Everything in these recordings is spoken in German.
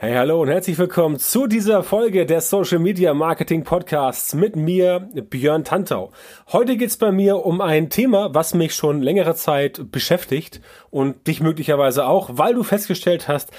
Hey, hallo und herzlich willkommen zu dieser Folge des Social Media Marketing Podcasts mit mir, Björn Tantau. Heute geht's bei mir um ein Thema, was mich schon längere Zeit beschäftigt und dich möglicherweise auch, weil du festgestellt hast,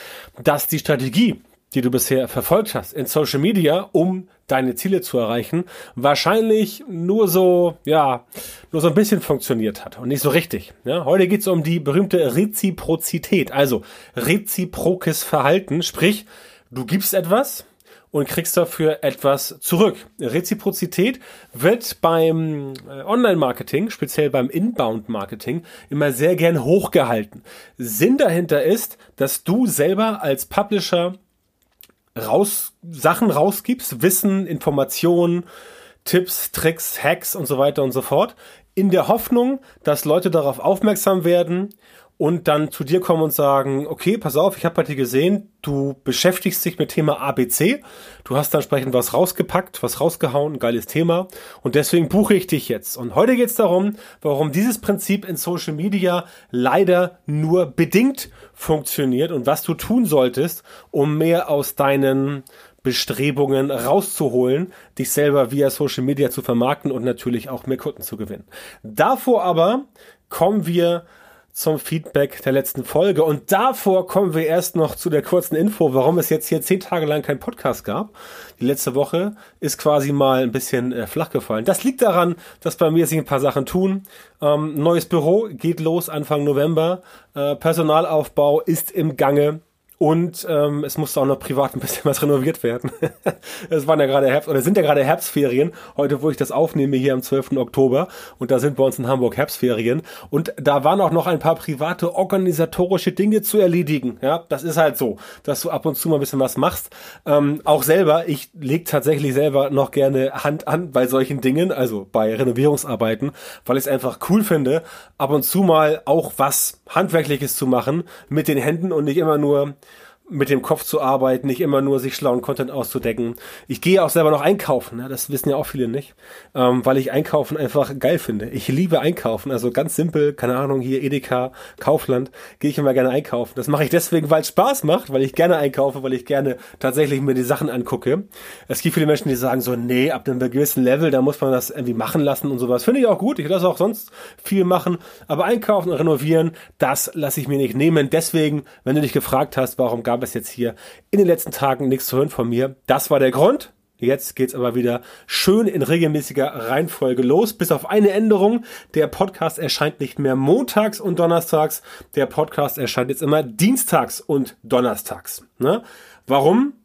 dass die Strategie, die du bisher verfolgt hast in Social Media, um deine Ziele zu erreichen, wahrscheinlich nur so, ja, nur so ein bisschen funktioniert hat und nicht so richtig. Ja, heute geht's um die berühmte Reziprozität, also reziprokes Verhalten, sprich, du gibst etwas, und kriegst dafür etwas zurück. Reziprozität wird beim äh, Online-Marketing, speziell beim Inbound-Marketing, immer sehr gern hochgehalten. Sinn dahinter ist, dass du selber als Publisher raus, Sachen rausgibst, Wissen, Informationen, Tipps, Tricks, Hacks und so weiter und so fort, in der Hoffnung, dass Leute darauf aufmerksam werden und dann zu dir kommen und sagen, okay, pass auf, ich habe bei dir gesehen, du beschäftigst dich mit Thema ABC, du hast da entsprechend was rausgepackt, was rausgehauen, geiles Thema und deswegen buche ich dich jetzt. Und heute geht es darum, warum dieses Prinzip in Social Media leider nur bedingt funktioniert und was du tun solltest, um mehr aus deinen Bestrebungen rauszuholen, dich selber via Social Media zu vermarkten und natürlich auch mehr Kunden zu gewinnen. Davor aber kommen wir zum Feedback der letzten Folge. Und davor kommen wir erst noch zu der kurzen Info, warum es jetzt hier zehn Tage lang keinen Podcast gab. Die letzte Woche ist quasi mal ein bisschen äh, flach gefallen. Das liegt daran, dass bei mir sich ein paar Sachen tun. Ähm, neues Büro geht los Anfang November. Äh, Personalaufbau ist im Gange. Und ähm, es musste auch noch privat ein bisschen was renoviert werden. es waren ja gerade Herbst, oder sind ja gerade Herbstferien, heute wo ich das aufnehme hier am 12. Oktober. Und da sind bei uns in Hamburg Herbstferien. Und da waren auch noch ein paar private organisatorische Dinge zu erledigen. Ja, das ist halt so, dass du ab und zu mal ein bisschen was machst. Ähm, auch selber, ich leg tatsächlich selber noch gerne Hand an bei solchen Dingen, also bei Renovierungsarbeiten, weil ich es einfach cool finde, ab und zu mal auch was Handwerkliches zu machen mit den Händen und nicht immer nur mit dem Kopf zu arbeiten, nicht immer nur sich schlauen Content auszudecken. Ich gehe auch selber noch einkaufen, ne? das wissen ja auch viele nicht, ähm, weil ich Einkaufen einfach geil finde. Ich liebe Einkaufen, also ganz simpel, keine Ahnung, hier Edeka, Kaufland, gehe ich immer gerne einkaufen. Das mache ich deswegen, weil es Spaß macht, weil ich gerne einkaufe, weil ich gerne tatsächlich mir die Sachen angucke. Es gibt viele Menschen, die sagen so, nee, ab einem gewissen Level, da muss man das irgendwie machen lasse und sowas. Finde ich auch gut, ich lasse auch sonst viel machen, aber einkaufen und renovieren, das lasse ich mir nicht nehmen. Deswegen, wenn du dich gefragt hast, warum gab es jetzt hier in den letzten Tagen nichts zu hören von mir, das war der Grund. Jetzt geht's aber wieder schön in regelmäßiger Reihenfolge los, bis auf eine Änderung. Der Podcast erscheint nicht mehr montags und donnerstags. Der Podcast erscheint jetzt immer dienstags und donnerstags. Ne? Warum?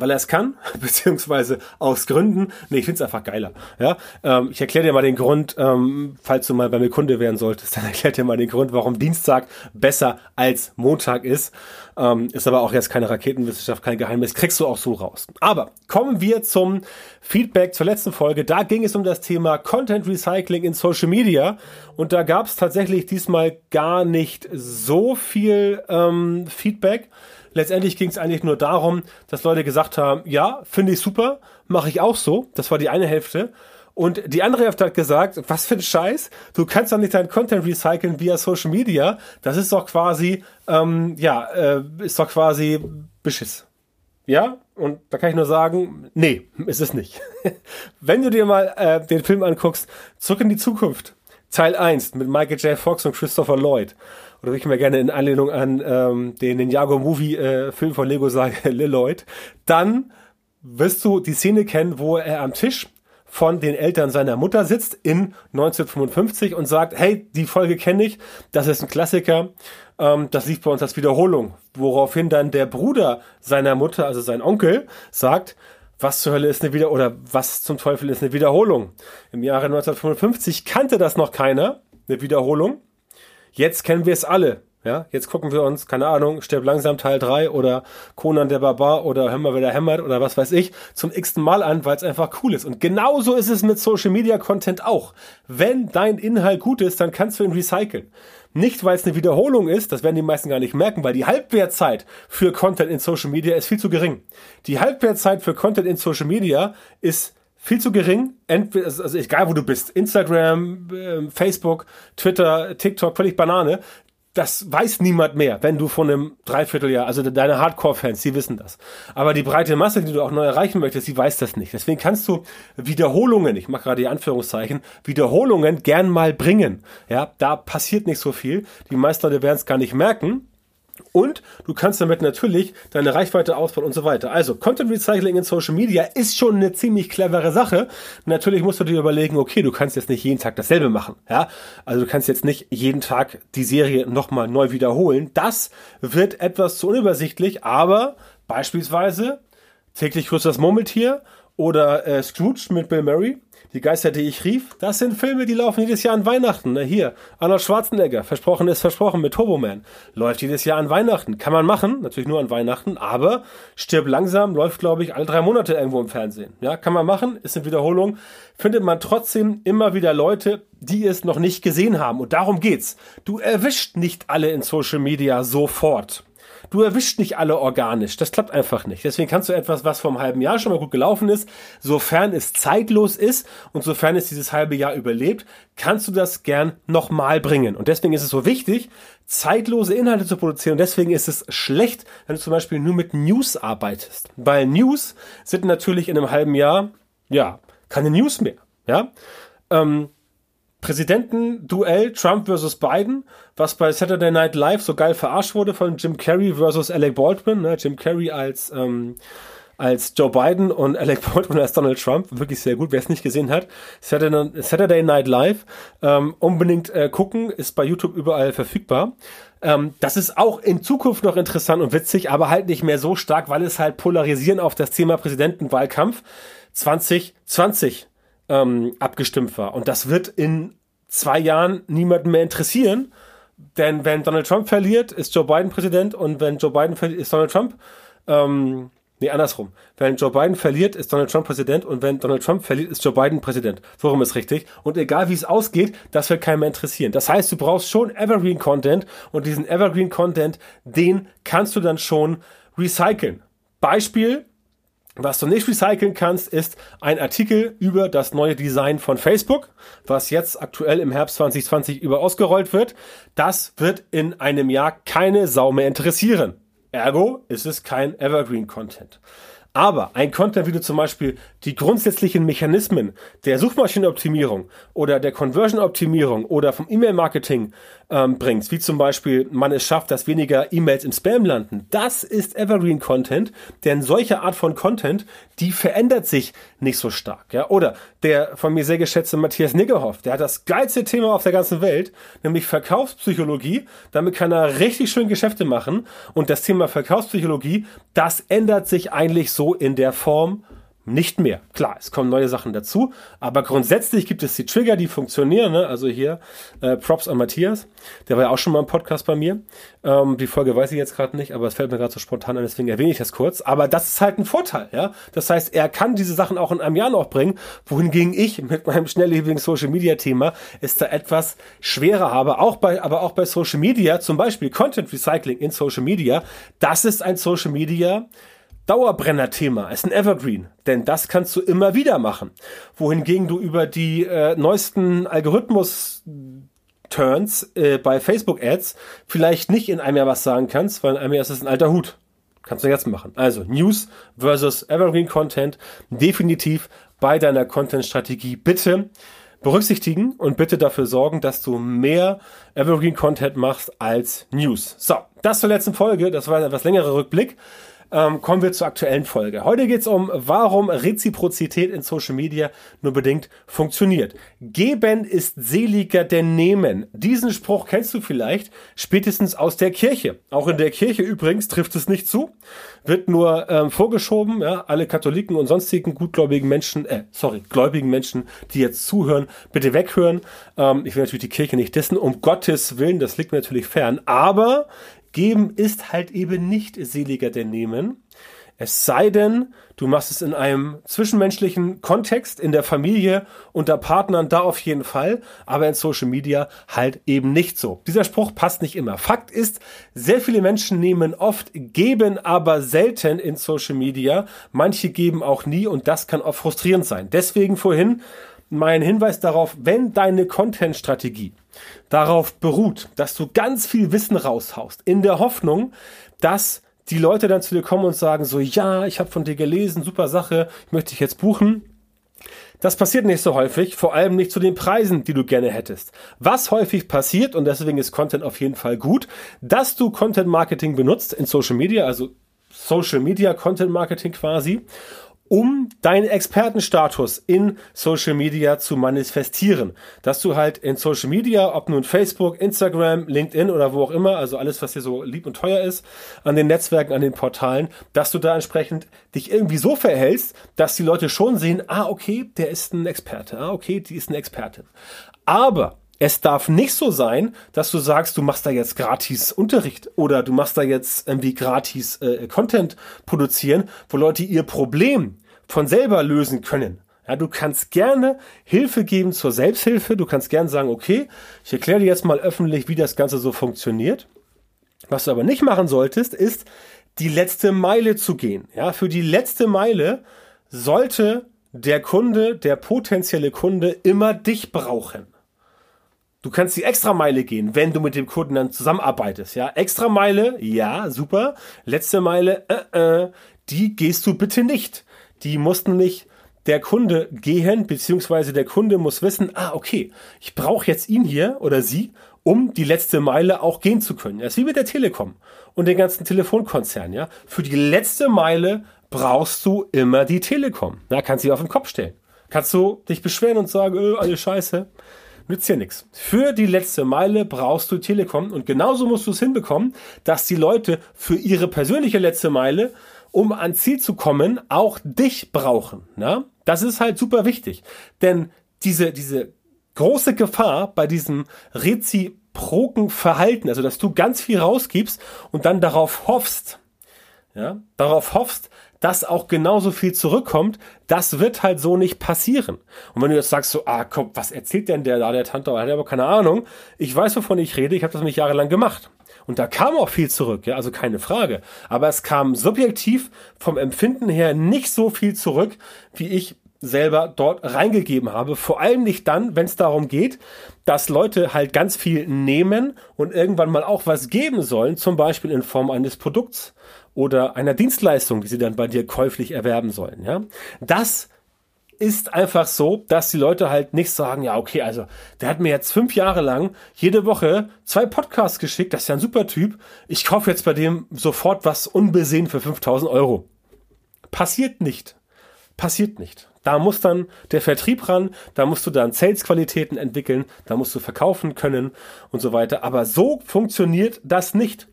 Weil er es kann, beziehungsweise aus Gründen. Nee, ich finde es einfach geiler. Ja, ähm, ich erkläre dir mal den Grund, ähm, falls du mal bei mir Kunde werden solltest, dann erkläre dir mal den Grund, warum Dienstag besser als Montag ist. Ähm, ist aber auch jetzt keine Raketenwissenschaft, kein Geheimnis, kriegst du auch so raus. Aber kommen wir zum Feedback zur letzten Folge. Da ging es um das Thema Content Recycling in Social Media und da gab es tatsächlich diesmal gar nicht so viel ähm, Feedback. Letztendlich ging es eigentlich nur darum, dass Leute gesagt haben, ja, finde ich super, mache ich auch so. Das war die eine Hälfte. Und die andere Hälfte hat gesagt, was für ein Scheiß, du kannst doch nicht dein Content recyceln via Social Media. Das ist doch quasi, ähm, ja, äh, ist doch quasi Beschiss. Ja, und da kann ich nur sagen, nee, ist es nicht. Wenn du dir mal äh, den Film anguckst, Zurück in die Zukunft, Teil 1 mit Michael J. Fox und Christopher Lloyd, oder ich mir gerne in Anlehnung an ähm, den Ninjago Movie äh, von Lego sage, Lilloyd, dann wirst du die Szene kennen, wo er am Tisch von den Eltern seiner Mutter sitzt in 1955 und sagt, hey, die Folge kenne ich, das ist ein Klassiker, ähm, das lief bei uns als Wiederholung. Woraufhin dann der Bruder seiner Mutter, also sein Onkel, sagt, was zur Hölle ist eine Wieder oder was zum Teufel ist eine Wiederholung? Im Jahre 1955 kannte das noch keiner, eine Wiederholung. Jetzt kennen wir es alle. Ja, jetzt gucken wir uns, keine Ahnung, Stirb langsam Teil 3 oder Conan der Barbar oder mal, wer da hämmert oder was weiß ich, zum x-ten Mal an, weil es einfach cool ist. Und genauso ist es mit Social Media Content auch. Wenn dein Inhalt gut ist, dann kannst du ihn recyceln. Nicht, weil es eine Wiederholung ist, das werden die meisten gar nicht merken, weil die Halbwertzeit für Content in Social Media ist viel zu gering. Die Halbwertzeit für Content in Social Media ist viel zu gering. Entweder, also egal wo du bist, Instagram, äh, Facebook, Twitter, TikTok, völlig Banane. das weiß niemand mehr, wenn du von einem Dreivierteljahr, also deine Hardcore-Fans, die wissen das. Aber die breite Masse, die du auch neu erreichen möchtest, die weiß das nicht. Deswegen kannst du Wiederholungen, ich mache gerade die Anführungszeichen, Wiederholungen gern mal bringen. Ja, da passiert nicht so viel. Die meisten Leute werden es gar nicht merken. Und du kannst damit natürlich deine Reichweite ausbauen und so weiter. Also Content Recycling in Social Media ist schon eine ziemlich clevere Sache. Natürlich musst du dir überlegen, okay, du kannst jetzt nicht jeden Tag dasselbe machen. Ja, also du kannst jetzt nicht jeden Tag die Serie nochmal neu wiederholen. Das wird etwas zu unübersichtlich, aber beispielsweise täglich grüßt das Murmeltier oder äh, Scrooge mit Bill Murray die Geister, die ich rief, das sind Filme, die laufen jedes Jahr an Weihnachten. Na hier, Arnold Schwarzenegger, versprochen ist versprochen mit Turbo Man. Läuft jedes Jahr an Weihnachten. Kann man machen, natürlich nur an Weihnachten, aber stirb langsam, läuft, glaube ich, alle drei Monate irgendwo im Fernsehen. Ja, kann man machen, ist eine Wiederholung. Findet man trotzdem immer wieder Leute, die es noch nicht gesehen haben. Und darum geht's. Du erwischt nicht alle in Social Media sofort. Du erwischt nicht alle organisch. Das klappt einfach nicht. Deswegen kannst du etwas, was vor einem halben Jahr schon mal gut gelaufen ist, sofern es zeitlos ist und sofern es dieses halbe Jahr überlebt, kannst du das gern nochmal bringen. Und deswegen ist es so wichtig, zeitlose Inhalte zu produzieren. Und deswegen ist es schlecht, wenn du zum Beispiel nur mit News arbeitest. Weil News sind natürlich in einem halben Jahr, ja, keine News mehr. Ja, ähm, Präsidentenduell Trump versus Biden, was bei Saturday Night Live so geil verarscht wurde von Jim Carrey versus Alec Baldwin. Ne? Jim Carrey als, ähm, als Joe Biden und Alec Baldwin als Donald Trump. Wirklich sehr gut, wer es nicht gesehen hat. Saturday, Night Live. Ähm, unbedingt äh, gucken, ist bei YouTube überall verfügbar. Ähm, das ist auch in Zukunft noch interessant und witzig, aber halt nicht mehr so stark, weil es halt polarisieren auf das Thema Präsidentenwahlkampf 2020 ähm, abgestimmt war. Und das wird in zwei Jahren niemanden mehr interessieren. Denn wenn Donald Trump verliert, ist Joe Biden Präsident und wenn Joe Biden verliert, ist Donald Trump. Ähm, nee, andersrum. Wenn Joe Biden verliert, ist Donald Trump Präsident und wenn Donald Trump verliert, ist Joe Biden Präsident. Worum ist richtig? Und egal wie es ausgeht, das wird keinen mehr interessieren. Das heißt, du brauchst schon Evergreen Content und diesen Evergreen Content, den kannst du dann schon recyceln. Beispiel, was du nicht recyceln kannst, ist ein Artikel über das neue Design von Facebook, was jetzt aktuell im Herbst 2020 über ausgerollt wird. Das wird in einem Jahr keine Sau mehr interessieren. Ergo ist es kein Evergreen Content. Aber ein Content, wie du zum Beispiel die grundsätzlichen Mechanismen der Suchmaschinenoptimierung oder der Conversion-Optimierung oder vom E-Mail-Marketing ähm, bringst, wie zum Beispiel man es schafft, dass weniger E-Mails im Spam landen, das ist Evergreen Content, denn solche Art von Content, die verändert sich nicht so stark. Ja? Oder der von mir sehr geschätzte Matthias Niggerhoff, der hat das geilste Thema auf der ganzen Welt, nämlich Verkaufspsychologie. Damit kann er richtig schön Geschäfte machen. Und das Thema Verkaufspsychologie, das ändert sich eigentlich so in der Form nicht mehr. Klar, es kommen neue Sachen dazu, aber grundsätzlich gibt es die Trigger, die funktionieren. Ne? Also hier äh, Props an Matthias, der war ja auch schon mal im Podcast bei mir. Ähm, die Folge weiß ich jetzt gerade nicht, aber es fällt mir gerade so spontan an, deswegen erwähne ich das kurz. Aber das ist halt ein Vorteil, ja. Das heißt, er kann diese Sachen auch in einem Jahr noch bringen, wohingegen ich mit meinem schnelllebigen Social Media Thema es da etwas schwerer habe. Auch bei, aber auch bei Social Media, zum Beispiel Content Recycling in Social Media, das ist ein Social Media Dauerbrenner-Thema, ist ein Evergreen, denn das kannst du immer wieder machen. Wohingegen du über die äh, neuesten Algorithmus-Turns äh, bei Facebook-Ads vielleicht nicht in einem Jahr was sagen kannst, weil in einem Jahr ist es ein alter Hut. Kannst du jetzt machen. Also News versus Evergreen Content definitiv bei deiner Content-Strategie bitte berücksichtigen und bitte dafür sorgen, dass du mehr Evergreen Content machst als News. So, das zur letzten Folge. Das war ein etwas längerer Rückblick ähm, kommen wir zur aktuellen Folge. Heute geht es um, warum Reziprozität in Social Media nur bedingt funktioniert. Geben ist seliger denn nehmen. Diesen Spruch kennst du vielleicht spätestens aus der Kirche. Auch in der Kirche übrigens trifft es nicht zu. Wird nur ähm, vorgeschoben, ja, alle Katholiken und sonstigen gutgläubigen Menschen, äh, sorry, gläubigen Menschen, die jetzt zuhören, bitte weghören. Ähm, ich will natürlich die Kirche nicht dessen, um Gottes Willen, das liegt mir natürlich fern. Aber Geben ist halt eben nicht seliger denn nehmen. Es sei denn, du machst es in einem zwischenmenschlichen Kontext, in der Familie, unter Partnern, da auf jeden Fall, aber in Social Media halt eben nicht so. Dieser Spruch passt nicht immer. Fakt ist, sehr viele Menschen nehmen oft, geben aber selten in Social Media. Manche geben auch nie und das kann oft frustrierend sein. Deswegen vorhin mein Hinweis darauf, wenn deine Content-Strategie darauf beruht, dass du ganz viel Wissen raushaust, in der Hoffnung, dass die Leute dann zu dir kommen und sagen so, ja, ich habe von dir gelesen, super Sache, ich möchte dich jetzt buchen. Das passiert nicht so häufig, vor allem nicht zu den Preisen, die du gerne hättest. Was häufig passiert, und deswegen ist Content auf jeden Fall gut, dass du Content Marketing benutzt in Social Media, also Social Media Content Marketing quasi, um deinen Expertenstatus in Social Media zu manifestieren. Dass du halt in Social Media, ob nun Facebook, Instagram, LinkedIn oder wo auch immer, also alles, was dir so lieb und teuer ist, an den Netzwerken, an den Portalen, dass du da entsprechend dich irgendwie so verhältst, dass die Leute schon sehen, ah, okay, der ist ein Experte, ah, okay, die ist eine Expertin. Aber es darf nicht so sein, dass du sagst, du machst da jetzt gratis Unterricht oder du machst da jetzt irgendwie gratis äh, Content produzieren, wo Leute ihr Problem von selber lösen können. Ja, du kannst gerne Hilfe geben zur Selbsthilfe. Du kannst gerne sagen, okay, ich erkläre dir jetzt mal öffentlich, wie das Ganze so funktioniert. Was du aber nicht machen solltest, ist die letzte Meile zu gehen. Ja, für die letzte Meile sollte der Kunde, der potenzielle Kunde immer dich brauchen. Du kannst die Extrameile gehen, wenn du mit dem Kunden dann zusammenarbeitest. Ja, Extrameile, ja, super. Letzte Meile, äh, äh, die gehst du bitte nicht. Die muss nämlich der Kunde gehen, beziehungsweise der Kunde muss wissen, ah, okay, ich brauche jetzt ihn hier oder sie, um die letzte Meile auch gehen zu können. Das ist wie mit der Telekom und den ganzen Telefonkonzernen, ja. Für die letzte Meile brauchst du immer die Telekom. Da kannst du auf den Kopf stellen. Kannst du dich beschweren und sagen, öh, alles scheiße nützt dir nichts. Für die letzte Meile brauchst du Telekom und genauso musst du es hinbekommen, dass die Leute für ihre persönliche letzte Meile, um ans Ziel zu kommen, auch dich brauchen. Na? Das ist halt super wichtig. Denn diese, diese große Gefahr bei diesem reziproken Verhalten, also dass du ganz viel rausgibst und dann darauf hoffst, ja, darauf hoffst, dass auch genauso viel zurückkommt, das wird halt so nicht passieren. Und wenn du jetzt sagst so, ah komm, was erzählt denn der da, der Tante, hat aber keine Ahnung. Ich weiß, wovon ich rede, ich habe das nicht jahrelang gemacht. Und da kam auch viel zurück, ja, also keine Frage. Aber es kam subjektiv vom Empfinden her nicht so viel zurück, wie ich selber dort reingegeben habe. Vor allem nicht dann, wenn es darum geht, dass Leute halt ganz viel nehmen und irgendwann mal auch was geben sollen, zum Beispiel in Form eines Produkts oder einer Dienstleistung, die sie dann bei dir käuflich erwerben sollen. Ja, das ist einfach so, dass die Leute halt nicht sagen, ja, okay, also der hat mir jetzt fünf Jahre lang jede Woche zwei Podcasts geschickt, das ist ja ein super Typ. Ich kaufe jetzt bei dem sofort was unbesehen für 5000 Euro. Passiert nicht. Passiert nicht. Da muss dann der Vertrieb ran, da musst du dann Sales-Qualitäten entwickeln, da musst du verkaufen können und so weiter. Aber so funktioniert das nicht.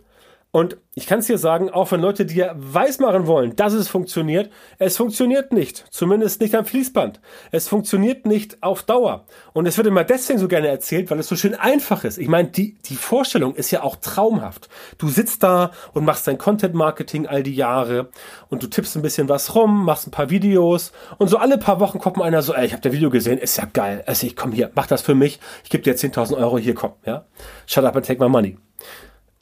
Und ich kann es dir sagen, auch wenn Leute dir weismachen wollen, dass es funktioniert, es funktioniert nicht. Zumindest nicht am Fließband. Es funktioniert nicht auf Dauer. Und es wird immer deswegen so gerne erzählt, weil es so schön einfach ist. Ich meine, die, die Vorstellung ist ja auch traumhaft. Du sitzt da und machst dein Content-Marketing all die Jahre und du tippst ein bisschen was rum, machst ein paar Videos und so alle paar Wochen kommt mal einer so, ey, ich habe dein Video gesehen, ist ja geil. Also ich komm hier, mach das für mich, ich gebe dir 10.000 Euro, hier komm, ja. Shut up and take my money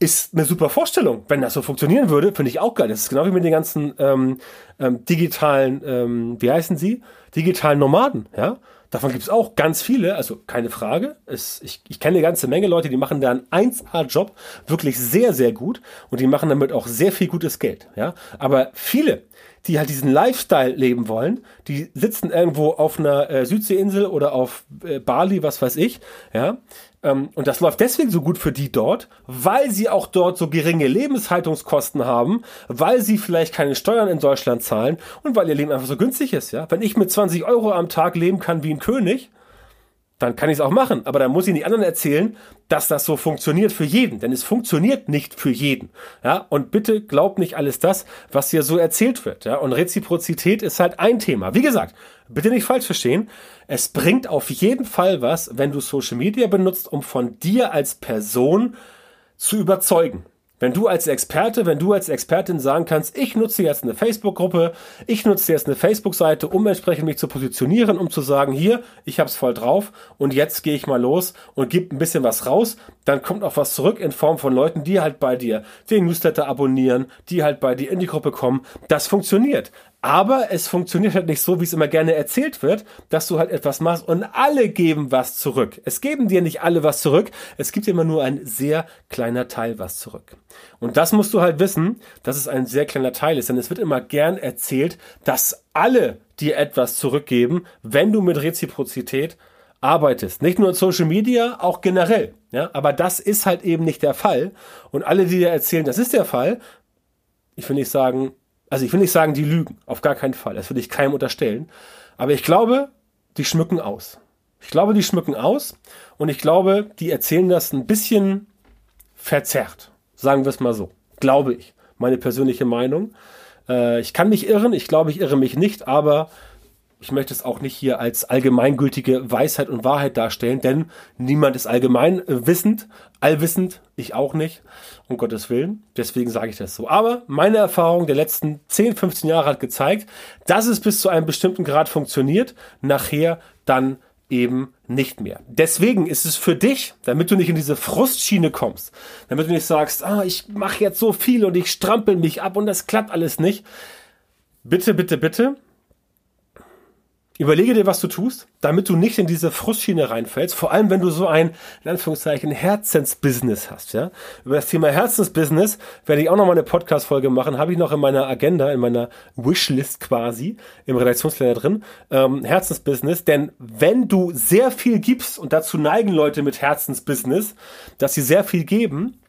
ist eine super Vorstellung. Wenn das so funktionieren würde, finde ich auch geil. Das ist genau wie mit den ganzen ähm, ähm, digitalen, ähm, wie heißen sie? Digitalen Nomaden, ja. Davon gibt es auch ganz viele, also keine Frage. Es, ich, ich kenne eine ganze Menge Leute, die machen da einen 1A-Job wirklich sehr, sehr gut und die machen damit auch sehr viel gutes Geld. Ja? Aber viele, die halt diesen Lifestyle leben wollen, die sitzen irgendwo auf einer äh, Südseeinsel oder auf äh, Bali, was weiß ich, ja, ähm, und das läuft deswegen so gut für die dort, weil sie auch dort so geringe Lebenshaltungskosten haben, weil sie vielleicht keine Steuern in Deutschland zahlen und weil ihr Leben einfach so günstig ist. Ja, wenn ich mit 20 Euro am Tag leben kann wie ein König, dann kann ich es auch machen. Aber dann muss ich den anderen erzählen, dass das so funktioniert für jeden. Denn es funktioniert nicht für jeden. Ja, und bitte glaubt nicht alles das, was hier so erzählt wird. Ja, und Reziprozität ist halt ein Thema. Wie gesagt, bitte nicht falsch verstehen. Es bringt auf jeden Fall was, wenn du Social Media benutzt, um von dir als Person zu überzeugen. Wenn du als Experte, wenn du als Expertin sagen kannst, ich nutze jetzt eine Facebook-Gruppe, ich nutze jetzt eine Facebook-Seite, um entsprechend mich zu positionieren, um zu sagen, hier, ich hab's voll drauf und jetzt gehe ich mal los und gebe ein bisschen was raus, dann kommt auch was zurück in Form von Leuten, die halt bei dir den Newsletter abonnieren, die halt bei dir in die Gruppe kommen. Das funktioniert. Aber es funktioniert halt nicht so, wie es immer gerne erzählt wird, dass du halt etwas machst und alle geben was zurück. Es geben dir nicht alle was zurück, es gibt immer nur ein sehr kleiner Teil was zurück. Und das musst du halt wissen, dass es ein sehr kleiner Teil ist, denn es wird immer gern erzählt, dass alle dir etwas zurückgeben, wenn du mit Reziprozität arbeitest. Nicht nur in Social Media, auch generell. Ja, aber das ist halt eben nicht der Fall. Und alle, die dir erzählen, das ist der Fall, ich will nicht sagen, also ich will nicht sagen, die lügen, auf gar keinen Fall. Das will ich keinem unterstellen. Aber ich glaube, die schmücken aus. Ich glaube, die schmücken aus und ich glaube, die erzählen das ein bisschen verzerrt. Sagen wir es mal so. Glaube ich. Meine persönliche Meinung. Äh, ich kann mich irren, ich glaube, ich irre mich nicht, aber ich möchte es auch nicht hier als allgemeingültige Weisheit und Wahrheit darstellen, denn niemand ist allgemein wissend, allwissend, ich auch nicht, um Gottes Willen. Deswegen sage ich das so. Aber meine Erfahrung der letzten 10, 15 Jahre hat gezeigt, dass es bis zu einem bestimmten Grad funktioniert, nachher dann eben nicht mehr. Deswegen ist es für dich, damit du nicht in diese Frustschiene kommst, damit du nicht sagst, ah, ich mache jetzt so viel und ich strampel mich ab und das klappt alles nicht. Bitte, bitte, bitte, Überlege dir, was du tust, damit du nicht in diese Frustschiene reinfällst. Vor allem, wenn du so ein, in Anführungszeichen, Herzensbusiness hast, ja. Über das Thema Herzensbusiness werde ich auch noch mal eine Podcast-Folge machen. Habe ich noch in meiner Agenda, in meiner Wishlist quasi, im Redaktionsplaner drin. Ähm, Herzensbusiness. Denn wenn du sehr viel gibst, und dazu neigen Leute mit Herzensbusiness, dass sie sehr viel geben,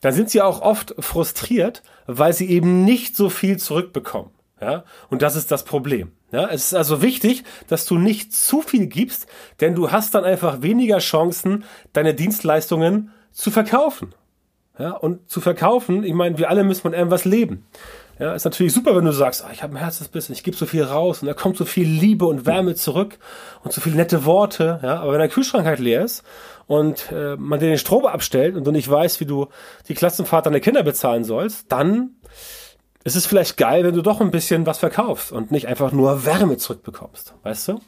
dann sind sie auch oft frustriert, weil sie eben nicht so viel zurückbekommen. Ja, und das ist das Problem. Ja, es ist also wichtig, dass du nicht zu viel gibst, denn du hast dann einfach weniger Chancen, deine Dienstleistungen zu verkaufen. Ja, und zu verkaufen, ich meine, wir alle müssen von irgendwas leben. Ja, ist natürlich super, wenn du sagst, oh, ich habe ein Herzensbissen, ich gebe so viel raus und da kommt so viel Liebe und Wärme zurück und so viele nette Worte. Ja, aber wenn der Kühlschrank halt leer ist und äh, man dir den Strom abstellt und du nicht weißt, wie du die Klassenfahrt deiner Kinder bezahlen sollst, dann es ist vielleicht geil, wenn du doch ein bisschen was verkaufst und nicht einfach nur Wärme zurückbekommst. Weißt du?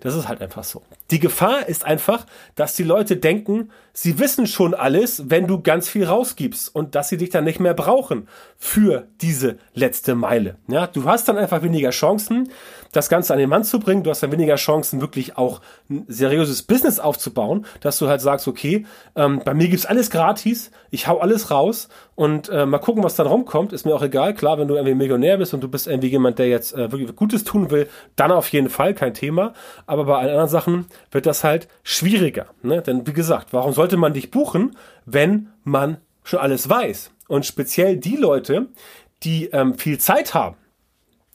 Das ist halt einfach so. Die Gefahr ist einfach, dass die Leute denken, sie wissen schon alles, wenn du ganz viel rausgibst und dass sie dich dann nicht mehr brauchen für diese letzte Meile. Ja, du hast dann einfach weniger Chancen, das Ganze an den Mann zu bringen. Du hast dann weniger Chancen, wirklich auch ein seriöses Business aufzubauen, dass du halt sagst, okay, ähm, bei mir gibt's alles gratis, ich hau alles raus und äh, mal gucken, was dann rumkommt. Ist mir auch egal. Klar, wenn du irgendwie Millionär bist und du bist irgendwie jemand, der jetzt äh, wirklich Gutes tun will, dann auf jeden Fall kein Thema. Aber bei allen anderen Sachen wird das halt schwieriger. Ne? Denn wie gesagt, warum sollte man dich buchen, wenn man schon alles weiß? Und speziell die Leute, die ähm, viel Zeit haben,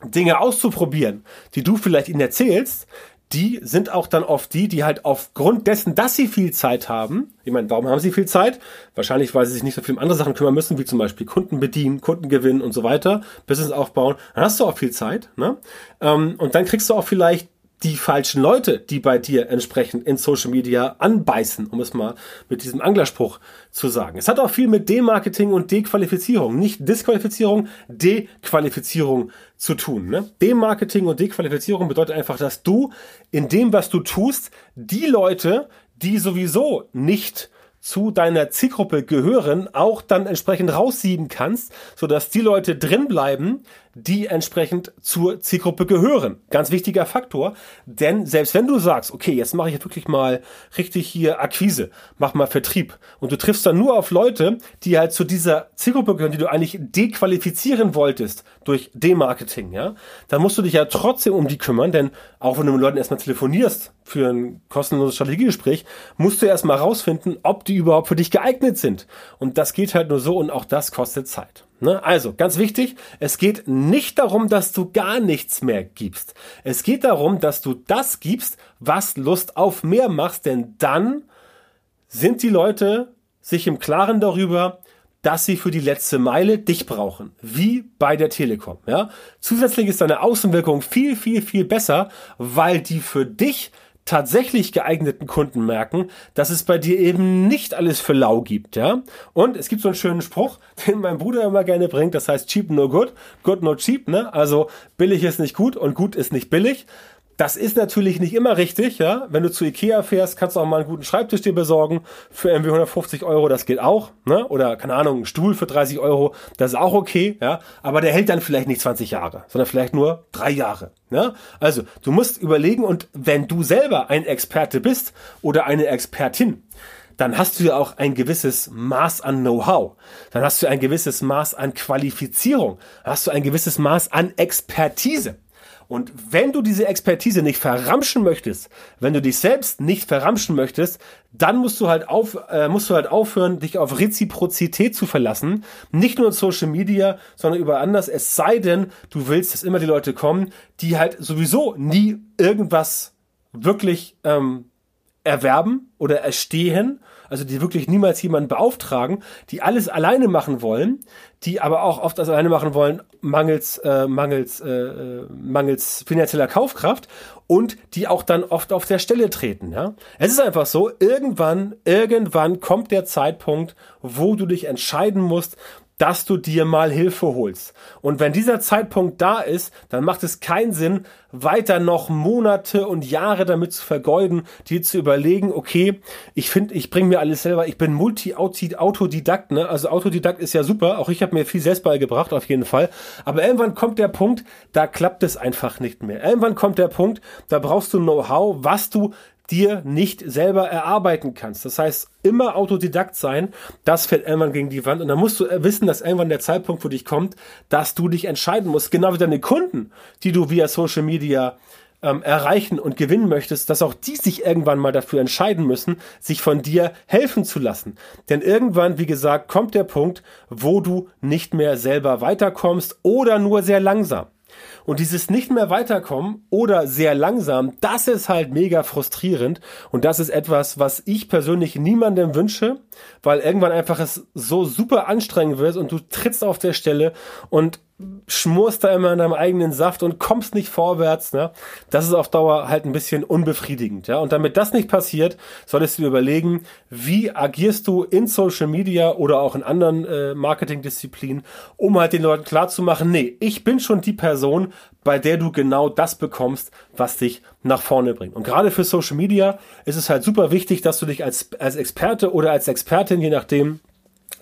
Dinge auszuprobieren, die du vielleicht ihnen erzählst, die sind auch dann oft die, die halt aufgrund dessen, dass sie viel Zeit haben, ich meine, warum haben sie viel Zeit? Wahrscheinlich, weil sie sich nicht so viel um andere Sachen kümmern müssen, wie zum Beispiel Kunden bedienen, Kunden gewinnen und so weiter, Business aufbauen. Dann hast du auch viel Zeit, ne? Ähm, und dann kriegst du auch vielleicht die falschen Leute, die bei dir entsprechend in Social Media anbeißen, um es mal mit diesem Anglerspruch zu sagen. Es hat auch viel mit Demarketing und Dequalifizierung, nicht Disqualifizierung, Dequalifizierung zu tun. Ne? Demarketing und Dequalifizierung bedeutet einfach, dass du in dem, was du tust, die Leute, die sowieso nicht zu deiner Zielgruppe gehören, auch dann entsprechend raussieben kannst, sodass die Leute drin bleiben, die entsprechend zur Zielgruppe gehören. Ganz wichtiger Faktor, denn selbst wenn du sagst, okay, jetzt mache ich wirklich mal richtig hier Akquise, mach mal Vertrieb und du triffst dann nur auf Leute, die halt zu dieser Zielgruppe gehören, die du eigentlich dequalifizieren wolltest durch Demarketing, ja, dann musst du dich ja trotzdem um die kümmern, denn auch wenn du mit Leuten erstmal telefonierst für ein kostenloses Strategiegespräch, musst du erstmal rausfinden, ob die überhaupt für dich geeignet sind. Und das geht halt nur so und auch das kostet Zeit. Ne? Also, ganz wichtig, es geht nicht darum, dass du gar nichts mehr gibst. Es geht darum, dass du das gibst, was Lust auf mehr machst, denn dann sind die Leute sich im Klaren darüber, dass sie für die letzte Meile dich brauchen, wie bei der Telekom. Ja? Zusätzlich ist deine Außenwirkung viel, viel, viel besser, weil die für dich tatsächlich geeigneten Kunden merken, dass es bei dir eben nicht alles für lau gibt, ja. Und es gibt so einen schönen Spruch, den mein Bruder immer gerne bringt, das heißt cheap no good, good no cheap, ne? Also billig ist nicht gut und gut ist nicht billig. Das ist natürlich nicht immer richtig, ja. Wenn du zu Ikea fährst, kannst du auch mal einen guten Schreibtisch dir besorgen für irgendwie 150 Euro, das geht auch, ne? Oder, keine Ahnung, ein Stuhl für 30 Euro, das ist auch okay, ja. Aber der hält dann vielleicht nicht 20 Jahre, sondern vielleicht nur drei Jahre, ja. Also, du musst überlegen und wenn du selber ein Experte bist oder eine Expertin, dann hast du ja auch ein gewisses Maß an Know-how. Dann hast du ein gewisses Maß an Qualifizierung. Dann hast du ein gewisses Maß an Expertise. Und wenn du diese Expertise nicht verramschen möchtest, wenn du dich selbst nicht verramschen möchtest, dann musst du halt auf, äh, musst du halt aufhören, dich auf Reziprozität zu verlassen. Nicht nur in Social Media, sondern über anders. Es sei denn, du willst, dass immer die Leute kommen, die halt sowieso nie irgendwas wirklich ähm, erwerben oder erstehen, also die wirklich niemals jemanden beauftragen, die alles alleine machen wollen, die aber auch oft das alleine machen wollen, mangels, äh, mangels, äh, äh, mangels finanzieller Kaufkraft und die auch dann oft auf der Stelle treten. Ja? Es ist einfach so, irgendwann, irgendwann kommt der Zeitpunkt, wo du dich entscheiden musst, dass du dir mal Hilfe holst. Und wenn dieser Zeitpunkt da ist, dann macht es keinen Sinn, weiter noch Monate und Jahre damit zu vergeuden, dir zu überlegen, okay, ich finde, ich bringe mir alles selber, ich bin Multi-Autodidakt, ne? Also Autodidakt ist ja super, auch ich habe mir viel selbst beigebracht, auf jeden Fall. Aber irgendwann kommt der Punkt, da klappt es einfach nicht mehr. Irgendwann kommt der Punkt, da brauchst du Know-how, was du dir nicht selber erarbeiten kannst. Das heißt, immer Autodidakt sein, das fällt irgendwann gegen die Wand. Und dann musst du wissen, dass irgendwann der Zeitpunkt für dich kommt, dass du dich entscheiden musst, genau wie deine Kunden, die du via Social Media ähm, erreichen und gewinnen möchtest, dass auch die sich irgendwann mal dafür entscheiden müssen, sich von dir helfen zu lassen. Denn irgendwann, wie gesagt, kommt der Punkt, wo du nicht mehr selber weiterkommst oder nur sehr langsam. Und dieses nicht mehr weiterkommen oder sehr langsam, das ist halt mega frustrierend. Und das ist etwas, was ich persönlich niemandem wünsche, weil irgendwann einfach es so super anstrengend wird und du trittst auf der Stelle und schmorst da immer in deinem eigenen Saft und kommst nicht vorwärts, ne? Das ist auf Dauer halt ein bisschen unbefriedigend, ja? Und damit das nicht passiert, solltest du überlegen, wie agierst du in Social Media oder auch in anderen äh, Marketingdisziplinen, um halt den Leuten klarzumachen, nee, ich bin schon die Person, bei der du genau das bekommst, was dich nach vorne bringt. Und gerade für Social Media ist es halt super wichtig, dass du dich als, als Experte oder als Expertin, je nachdem,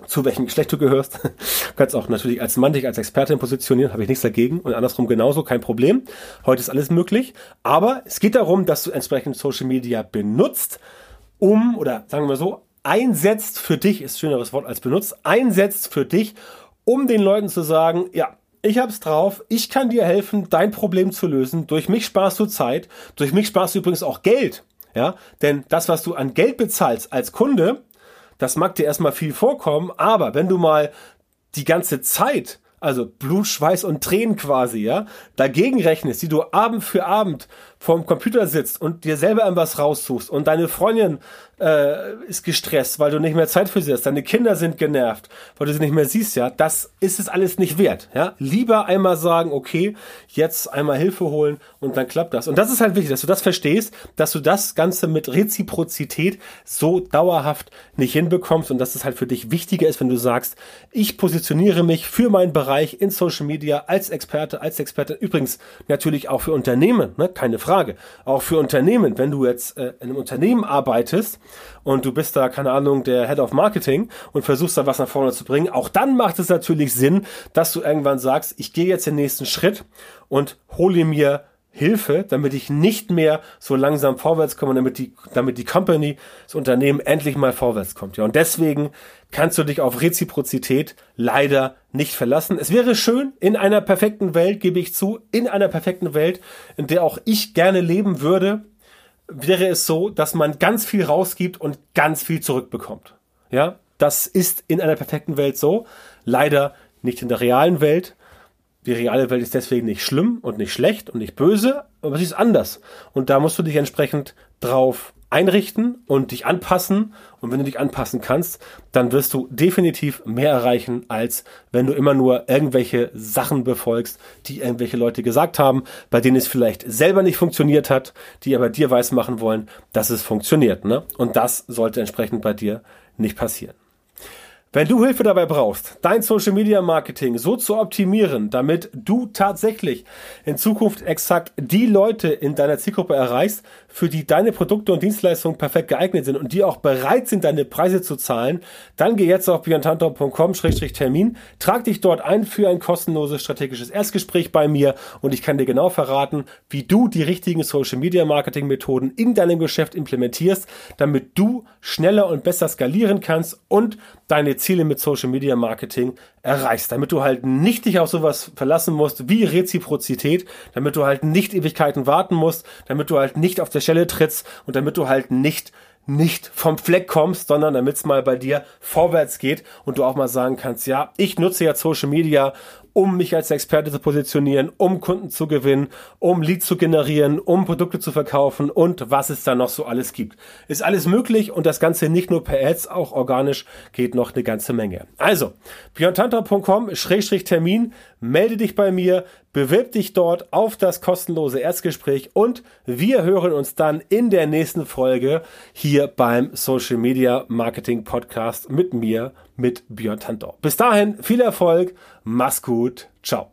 zu welchem Geschlecht du gehörst. Du kannst auch natürlich als Mann dich als Expertin positionieren, habe ich nichts dagegen. Und andersrum genauso, kein Problem. Heute ist alles möglich. Aber es geht darum, dass du entsprechend Social Media benutzt, um, oder sagen wir so, einsetzt für dich, ist schöneres Wort als benutzt, einsetzt für dich, um den Leuten zu sagen, ja, ich hab's drauf, ich kann dir helfen, dein Problem zu lösen. Durch mich sparst du Zeit, durch mich sparst du übrigens auch Geld. Ja, denn das, was du an Geld bezahlst als Kunde, das mag dir erstmal viel vorkommen, aber wenn du mal die ganze Zeit, also Blut, Schweiß und Tränen quasi, ja, dagegen rechnest, die du Abend für Abend vorm Computer sitzt und dir selber irgendwas raussuchst und deine Freundin äh, ist gestresst, weil du nicht mehr Zeit für sie hast, deine Kinder sind genervt, weil du sie nicht mehr siehst, ja, das ist es alles nicht wert, ja. Lieber einmal sagen, okay, jetzt einmal Hilfe holen und dann klappt das. Und das ist halt wichtig, dass du das verstehst, dass du das Ganze mit Reziprozität so dauerhaft nicht hinbekommst und dass es halt für dich wichtiger ist, wenn du sagst, ich positioniere mich für meinen Bereich in Social Media als Experte, als Experte, übrigens natürlich auch für Unternehmen, ne, keine Frage, auch für Unternehmen, wenn du jetzt äh, in einem Unternehmen arbeitest, und du bist da, keine Ahnung, der Head of Marketing und versuchst da was nach vorne zu bringen, auch dann macht es natürlich Sinn, dass du irgendwann sagst, ich gehe jetzt den nächsten Schritt und hole mir Hilfe, damit ich nicht mehr so langsam vorwärts komme, damit die, damit die Company, das Unternehmen endlich mal vorwärts kommt. Ja, und deswegen kannst du dich auf Reziprozität leider nicht verlassen. Es wäre schön in einer perfekten Welt, gebe ich zu, in einer perfekten Welt, in der auch ich gerne leben würde, wäre es so, dass man ganz viel rausgibt und ganz viel zurückbekommt. Ja, das ist in einer perfekten Welt so. Leider nicht in der realen Welt. Die reale Welt ist deswegen nicht schlimm und nicht schlecht und nicht böse, aber sie ist anders. Und da musst du dich entsprechend drauf einrichten und dich anpassen. Und wenn du dich anpassen kannst, dann wirst du definitiv mehr erreichen, als wenn du immer nur irgendwelche Sachen befolgst, die irgendwelche Leute gesagt haben, bei denen es vielleicht selber nicht funktioniert hat, die aber dir weismachen wollen, dass es funktioniert. Ne? Und das sollte entsprechend bei dir nicht passieren. Wenn du Hilfe dabei brauchst, dein Social Media Marketing so zu optimieren, damit du tatsächlich in Zukunft exakt die Leute in deiner Zielgruppe erreichst, für die deine Produkte und Dienstleistungen perfekt geeignet sind und die auch bereit sind, deine Preise zu zahlen, dann geh jetzt auf björntantor.com-termin, trag dich dort ein für ein kostenloses strategisches Erstgespräch bei mir und ich kann dir genau verraten, wie du die richtigen Social Media Marketing Methoden in deinem Geschäft implementierst, damit du schneller und besser skalieren kannst und deine Ziele mit Social Media Marketing erreichst, damit du halt nicht dich auf sowas verlassen musst wie Reziprozität, damit du halt nicht Ewigkeiten warten musst, damit du halt nicht auf der Stelle trittst und damit du halt nicht nicht vom Fleck kommst, sondern damit es mal bei dir vorwärts geht und du auch mal sagen kannst, ja, ich nutze ja Social Media, um mich als Experte zu positionieren, um Kunden zu gewinnen, um Leads zu generieren, um Produkte zu verkaufen und was es da noch so alles gibt. Ist alles möglich und das Ganze nicht nur per Ads, auch organisch geht noch eine ganze Menge. Also, björntantra.com-termin, melde dich bei mir, bewirb dich dort auf das kostenlose Erstgespräch und wir hören uns dann in der nächsten Folge hier beim Social Media Marketing Podcast mit mir, mit Björn Tantor. Bis dahin viel Erfolg, mach's gut, ciao.